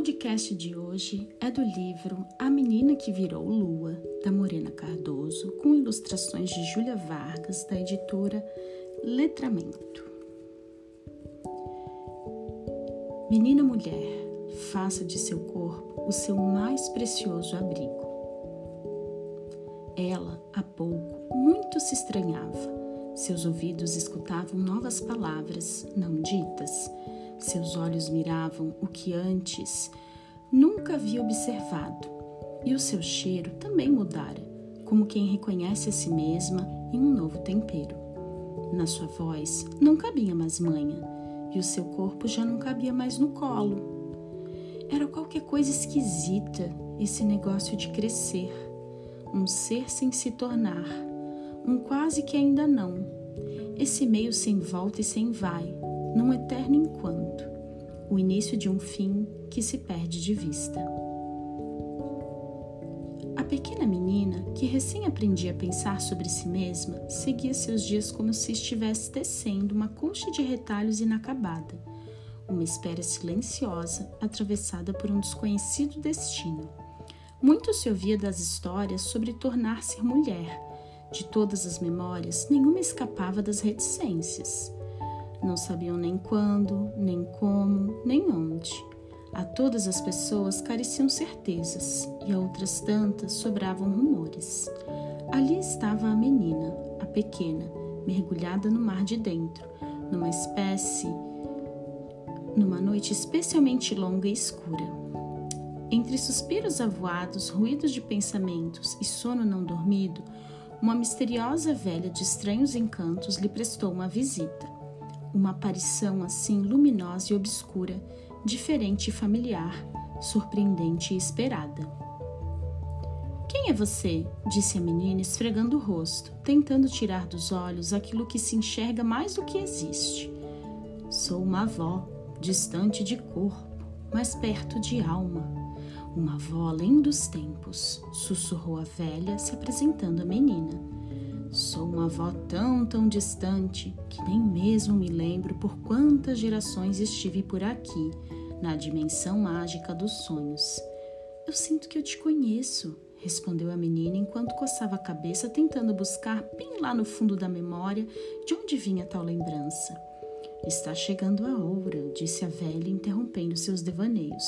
podcast de hoje é do livro A Menina que Virou Lua, da Morena Cardoso, com ilustrações de Júlia Vargas, da editora Letramento. Menina mulher, faça de seu corpo o seu mais precioso abrigo. Ela, há pouco, muito se estranhava. Seus ouvidos escutavam novas palavras, não ditas seus olhos miravam o que antes nunca havia observado, e o seu cheiro também mudara, como quem reconhece a si mesma em um novo tempero. Na sua voz não cabia mais manha, e o seu corpo já não cabia mais no colo. Era qualquer coisa esquisita esse negócio de crescer, um ser sem se tornar, um quase que ainda não, esse meio sem volta e sem vai, num eterno enquanto, o início de um fim que se perde de vista. A pequena menina, que recém aprendia a pensar sobre si mesma, seguia seus dias como se estivesse tecendo uma colcha de retalhos inacabada, uma espera silenciosa atravessada por um desconhecido destino. Muito se ouvia das histórias sobre tornar-se mulher. De todas as memórias, nenhuma escapava das reticências. Não sabiam nem quando, nem como, nem onde. A todas as pessoas careciam certezas e a outras tantas sobravam rumores. Ali estava a menina, a pequena, mergulhada no mar de dentro, numa espécie. numa noite especialmente longa e escura. Entre suspiros avoados, ruídos de pensamentos e sono não dormido, uma misteriosa velha de estranhos encantos lhe prestou uma visita uma aparição assim luminosa e obscura, diferente e familiar, surpreendente e esperada. Quem é você? disse a menina, esfregando o rosto, tentando tirar dos olhos aquilo que se enxerga mais do que existe. Sou uma avó, distante de corpo, mas perto de alma. Uma avó além dos tempos, sussurrou a velha, se apresentando à menina. Sou uma avó tão, tão distante que nem mesmo me lembro por quantas gerações estive por aqui, na dimensão mágica dos sonhos. Eu sinto que eu te conheço, respondeu a menina enquanto coçava a cabeça tentando buscar bem lá no fundo da memória de onde vinha tal lembrança. Está chegando a hora, disse a velha, interrompendo seus devaneios.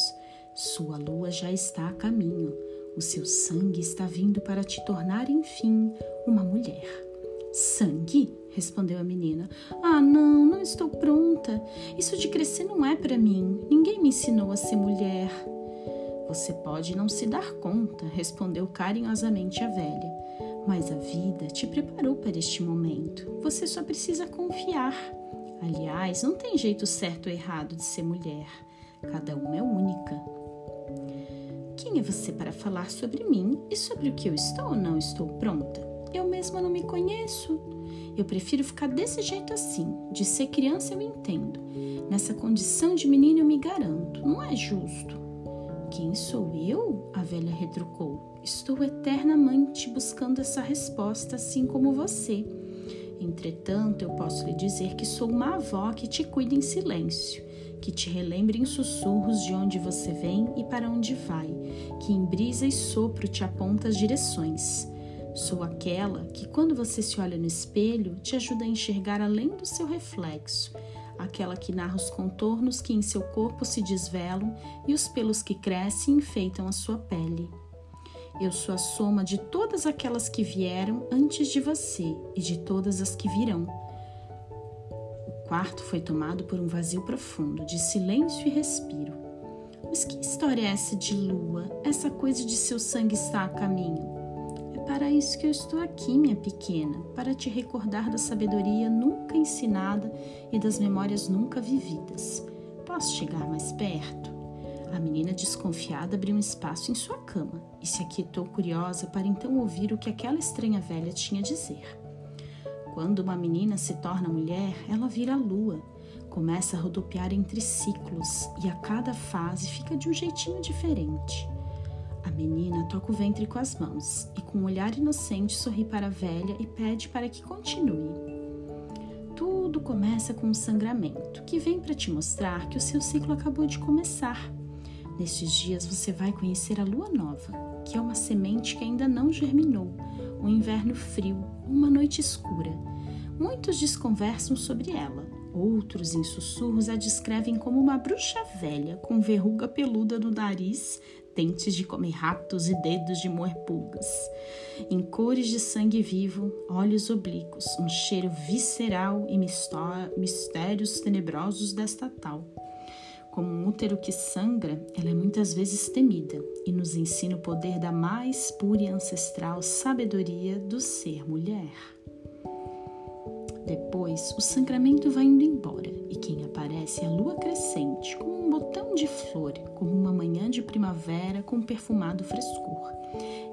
Sua lua já está a caminho. O seu sangue está vindo para te tornar, enfim, uma mulher. Sangue? respondeu a menina. Ah, não, não estou pronta. Isso de crescer não é para mim. Ninguém me ensinou a ser mulher. Você pode não se dar conta, respondeu carinhosamente a velha. Mas a vida te preparou para este momento. Você só precisa confiar. Aliás, não tem jeito certo ou errado de ser mulher. Cada uma é única. Quem é você para falar sobre mim e sobre o que eu estou ou não estou pronta? Eu mesma não me conheço. Eu prefiro ficar desse jeito assim. De ser criança eu entendo. Nessa condição de menina eu me garanto. Não é justo. Quem sou eu? A velha retrucou. Estou eternamente buscando essa resposta, assim como você. Entretanto, eu posso lhe dizer que sou uma avó que te cuida em silêncio que te relembre em sussurros de onde você vem e para onde vai, que em brisa e sopro te aponta as direções. Sou aquela que, quando você se olha no espelho, te ajuda a enxergar além do seu reflexo, aquela que narra os contornos que em seu corpo se desvelam e os pelos que crescem enfeitam a sua pele. Eu sou a soma de todas aquelas que vieram antes de você e de todas as que virão quarto foi tomado por um vazio profundo, de silêncio e respiro. Mas que história é essa de lua? Essa coisa de seu sangue está a caminho? É para isso que eu estou aqui, minha pequena, para te recordar da sabedoria nunca ensinada e das memórias nunca vividas. Posso chegar mais perto? A menina desconfiada abriu um espaço em sua cama e se aquietou curiosa para então ouvir o que aquela estranha velha tinha a dizer. Quando uma menina se torna mulher, ela vira lua, começa a rodopiar entre ciclos e a cada fase fica de um jeitinho diferente. A menina toca o ventre com as mãos e, com um olhar inocente, sorri para a velha e pede para que continue. Tudo começa com um sangramento que vem para te mostrar que o seu ciclo acabou de começar. Nestes dias você vai conhecer a lua nova, que é uma semente que ainda não germinou, um inverno frio, uma noite escura. Muitos desconversam sobre ela, outros em sussurros a descrevem como uma bruxa velha com verruga peluda no nariz, dentes de comer ratos e dedos de moer pulgas. Em cores de sangue vivo, olhos oblíquos, um cheiro visceral e mistérios tenebrosos desta tal. Como um útero que sangra, ela é muitas vezes temida e nos ensina o poder da mais pura e ancestral sabedoria do ser mulher. Depois, o sangramento vai indo embora e quem aparece é a lua crescente, como um botão de flor, como uma manhã de primavera com perfumado frescor.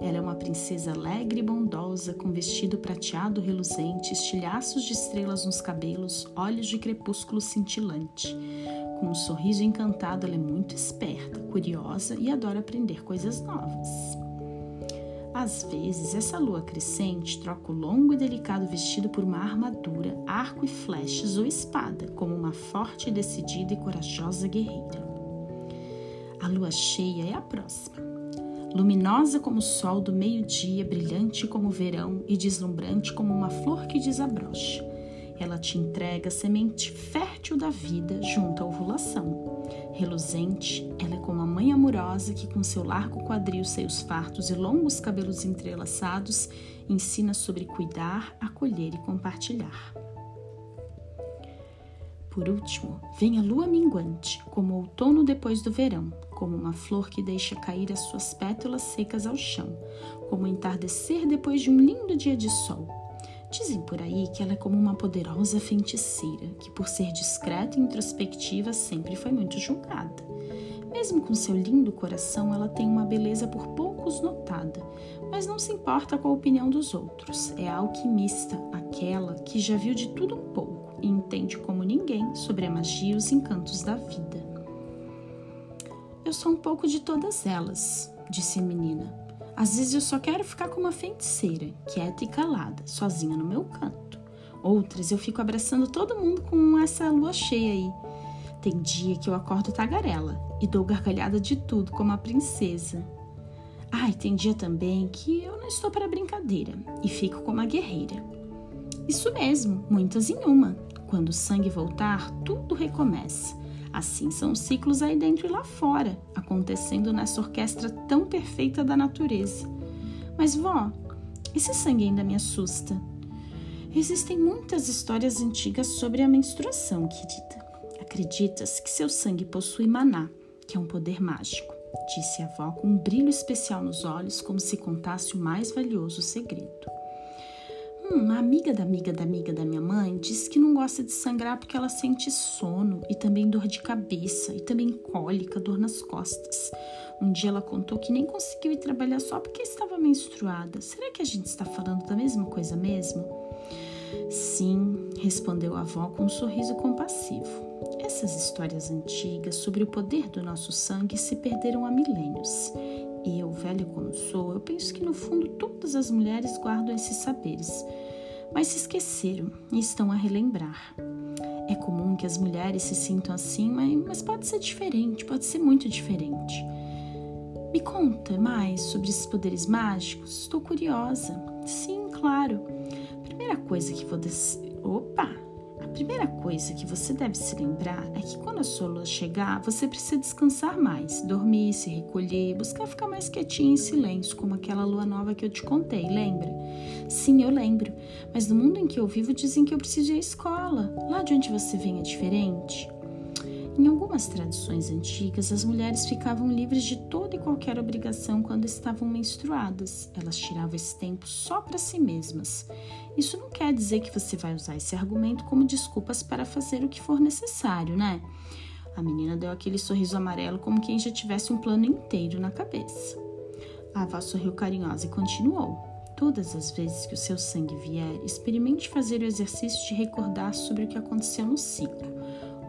Ela é uma princesa alegre e bondosa, com vestido prateado reluzente, estilhaços de estrelas nos cabelos, olhos de crepúsculo cintilante. Com um sorriso encantado, ela é muito esperta, curiosa e adora aprender coisas novas. Às vezes, essa lua crescente troca o longo e delicado vestido por uma armadura, arco e flechas ou espada, como uma forte, decidida e corajosa guerreira. A lua cheia é a próxima. Luminosa como o sol do meio-dia, brilhante como o verão e deslumbrante como uma flor que desabrocha. Ela te entrega semente fértil da vida junto à ovulação. Reluzente, ela é como a mãe amorosa que, com seu largo quadril, seios fartos e longos cabelos entrelaçados, ensina sobre cuidar, acolher e compartilhar. Por último, vem a lua minguante, como outono depois do verão, como uma flor que deixa cair as suas pétalas secas ao chão, como entardecer depois de um lindo dia de sol Dizem por aí que ela é como uma poderosa feiticeira, que por ser discreta e introspectiva sempre foi muito julgada. Mesmo com seu lindo coração, ela tem uma beleza por poucos notada, mas não se importa com a opinião dos outros. É a alquimista, aquela que já viu de tudo um pouco e entende como ninguém sobre a magia e os encantos da vida. Eu sou um pouco de todas elas, disse a menina. Às vezes eu só quero ficar com uma feiticeira, quieta e calada, sozinha no meu canto. Outras eu fico abraçando todo mundo com essa lua cheia aí. Tem dia que eu acordo tagarela e dou gargalhada de tudo como a princesa. Ai, tem dia também que eu não estou para brincadeira e fico como a guerreira. Isso mesmo, muitas em uma. Quando o sangue voltar, tudo recomeça. Assim são os ciclos aí dentro e lá fora, acontecendo nessa orquestra tão perfeita da natureza. Mas, vó, esse sangue ainda me assusta. Existem muitas histórias antigas sobre a menstruação, querida. Acredita-se que seu sangue possui maná, que é um poder mágico, disse a avó com um brilho especial nos olhos, como se contasse o mais valioso segredo. Hum, a amiga da amiga da amiga da minha mãe disse que não gosta de sangrar porque ela sente sono e também dor de cabeça e também cólica, dor nas costas. Um dia ela contou que nem conseguiu ir trabalhar só porque estava menstruada. Será que a gente está falando da mesma coisa mesmo? Sim, respondeu a avó com um sorriso compassivo. Essas histórias antigas sobre o poder do nosso sangue se perderam há milênios eu, velha como sou, eu penso que no fundo todas as mulheres guardam esses saberes, mas se esqueceram e estão a relembrar. É comum que as mulheres se sintam assim, mas pode ser diferente, pode ser muito diferente. Me conta mais sobre esses poderes mágicos? Estou curiosa. Sim, claro. Primeira coisa que vou. Des... Opa! Primeira coisa que você deve se lembrar é que quando a sua lua chegar, você precisa descansar mais, dormir, se recolher, buscar ficar mais quietinho em silêncio, como aquela lua nova que eu te contei, lembra? Sim, eu lembro, mas no mundo em que eu vivo dizem que eu preciso ir à escola. Lá de onde você vem é diferente? Em algumas tradições antigas, as mulheres ficavam livres de toda e qualquer obrigação quando estavam menstruadas. Elas tiravam esse tempo só para si mesmas. Isso não quer dizer que você vai usar esse argumento como desculpas para fazer o que for necessário, né? A menina deu aquele sorriso amarelo como quem já tivesse um plano inteiro na cabeça. A avó sorriu carinhosa e continuou. Todas as vezes que o seu sangue vier, experimente fazer o exercício de recordar sobre o que aconteceu no ciclo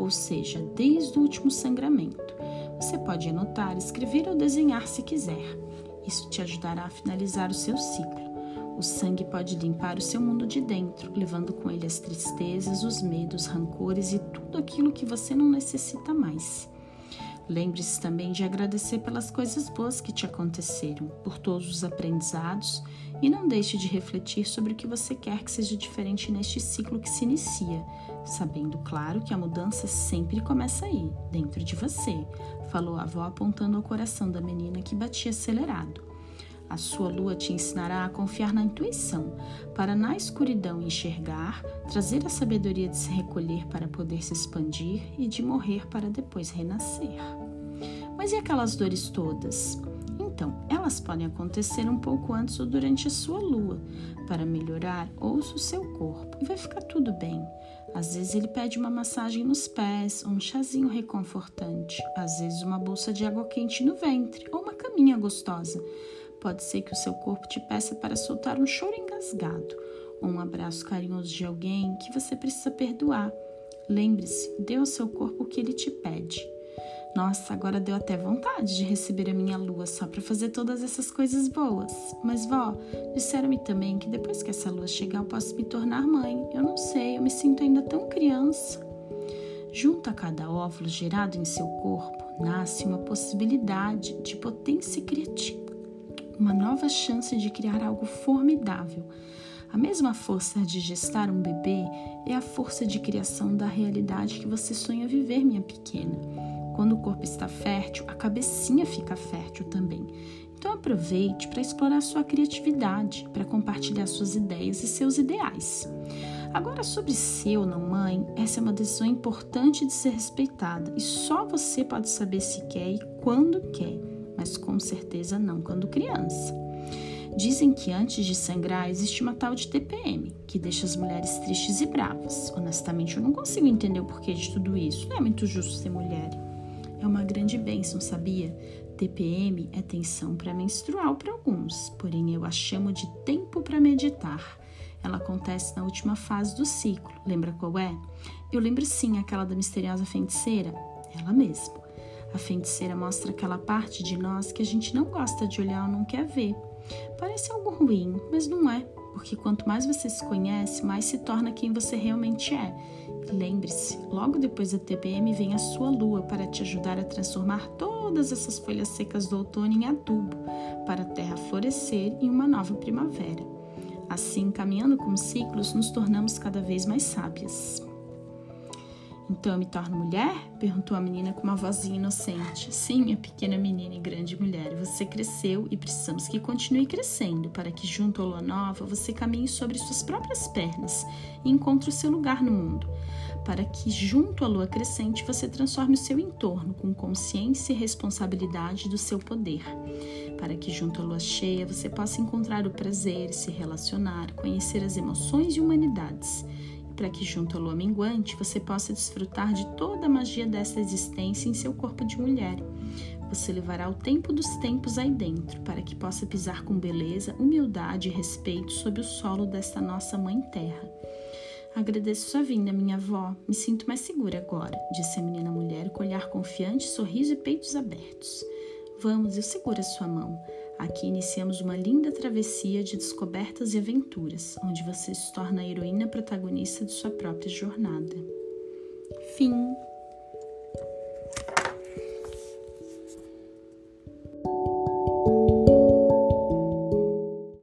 ou seja, desde o último sangramento. Você pode anotar, escrever ou desenhar se quiser. Isso te ajudará a finalizar o seu ciclo. O sangue pode limpar o seu mundo de dentro, levando com ele as tristezas, os medos, rancores e tudo aquilo que você não necessita mais. Lembre-se também de agradecer pelas coisas boas que te aconteceram, por todos os aprendizados e não deixe de refletir sobre o que você quer que seja diferente neste ciclo que se inicia, sabendo, claro, que a mudança sempre começa aí, dentro de você, falou a avó apontando ao coração da menina que batia acelerado. A sua lua te ensinará a confiar na intuição, para na escuridão enxergar, trazer a sabedoria de se recolher para poder se expandir e de morrer para depois renascer. Mas e aquelas dores todas? Então, elas podem acontecer um pouco antes ou durante a sua lua. Para melhorar, ouça o seu corpo e vai ficar tudo bem. Às vezes ele pede uma massagem nos pés, um chazinho reconfortante, às vezes uma bolsa de água quente no ventre ou uma caminha gostosa. Pode ser que o seu corpo te peça para soltar um choro engasgado ou um abraço carinhoso de alguém que você precisa perdoar. Lembre-se, dê ao seu corpo o que ele te pede. Nossa, agora deu até vontade de receber a minha lua só para fazer todas essas coisas boas. Mas, vó, disseram-me também que depois que essa lua chegar eu posso me tornar mãe. Eu não sei, eu me sinto ainda tão criança. Junto a cada óvulo gerado em seu corpo, nasce uma possibilidade de potência criativa uma nova chance de criar algo formidável. A mesma força de gestar um bebê é a força de criação da realidade que você sonha viver, minha pequena. Quando o corpo está fértil, a cabecinha fica fértil também. Então aproveite para explorar sua criatividade, para compartilhar suas ideias e seus ideais. Agora, sobre ser ou não mãe, essa é uma decisão importante de ser respeitada e só você pode saber se quer e quando quer mas com certeza não quando criança. Dizem que antes de sangrar existe uma tal de TPM, que deixa as mulheres tristes e bravas. Honestamente, eu não consigo entender o porquê de tudo isso. Não é muito justo ser mulher. É uma grande bênção, sabia? TPM é tensão pré-menstrual para alguns, porém eu a chamo de tempo para meditar. Ela acontece na última fase do ciclo. Lembra qual é? Eu lembro sim aquela da misteriosa feiticeira. Ela mesma. A feiticeira mostra aquela parte de nós que a gente não gosta de olhar ou não quer ver. Parece algo ruim, mas não é, porque quanto mais você se conhece, mais se torna quem você realmente é. Lembre-se, logo depois da TPM vem a sua lua para te ajudar a transformar todas essas folhas secas do outono em adubo, para a terra florescer em uma nova primavera. Assim, caminhando com os ciclos, nos tornamos cada vez mais sábias. Então eu me torno mulher? perguntou a menina com uma vozinha inocente. Sim, minha pequena menina e grande mulher, você cresceu e precisamos que continue crescendo para que, junto à lua nova, você caminhe sobre suas próprias pernas e encontre o seu lugar no mundo. Para que, junto à lua crescente, você transforme o seu entorno com consciência e responsabilidade do seu poder. Para que, junto à lua cheia, você possa encontrar o prazer, se relacionar, conhecer as emoções e humanidades para que, junto à lua minguante, você possa desfrutar de toda a magia dessa existência em seu corpo de mulher. Você levará o tempo dos tempos aí dentro, para que possa pisar com beleza, humildade e respeito sobre o solo desta nossa Mãe Terra. Agradeço sua vinda, minha avó. Me sinto mais segura agora, disse a menina mulher com olhar confiante, sorriso e peitos abertos. Vamos, eu seguro a sua mão. Aqui iniciamos uma linda travessia de descobertas e aventuras, onde você se torna a heroína protagonista de sua própria jornada. Fim.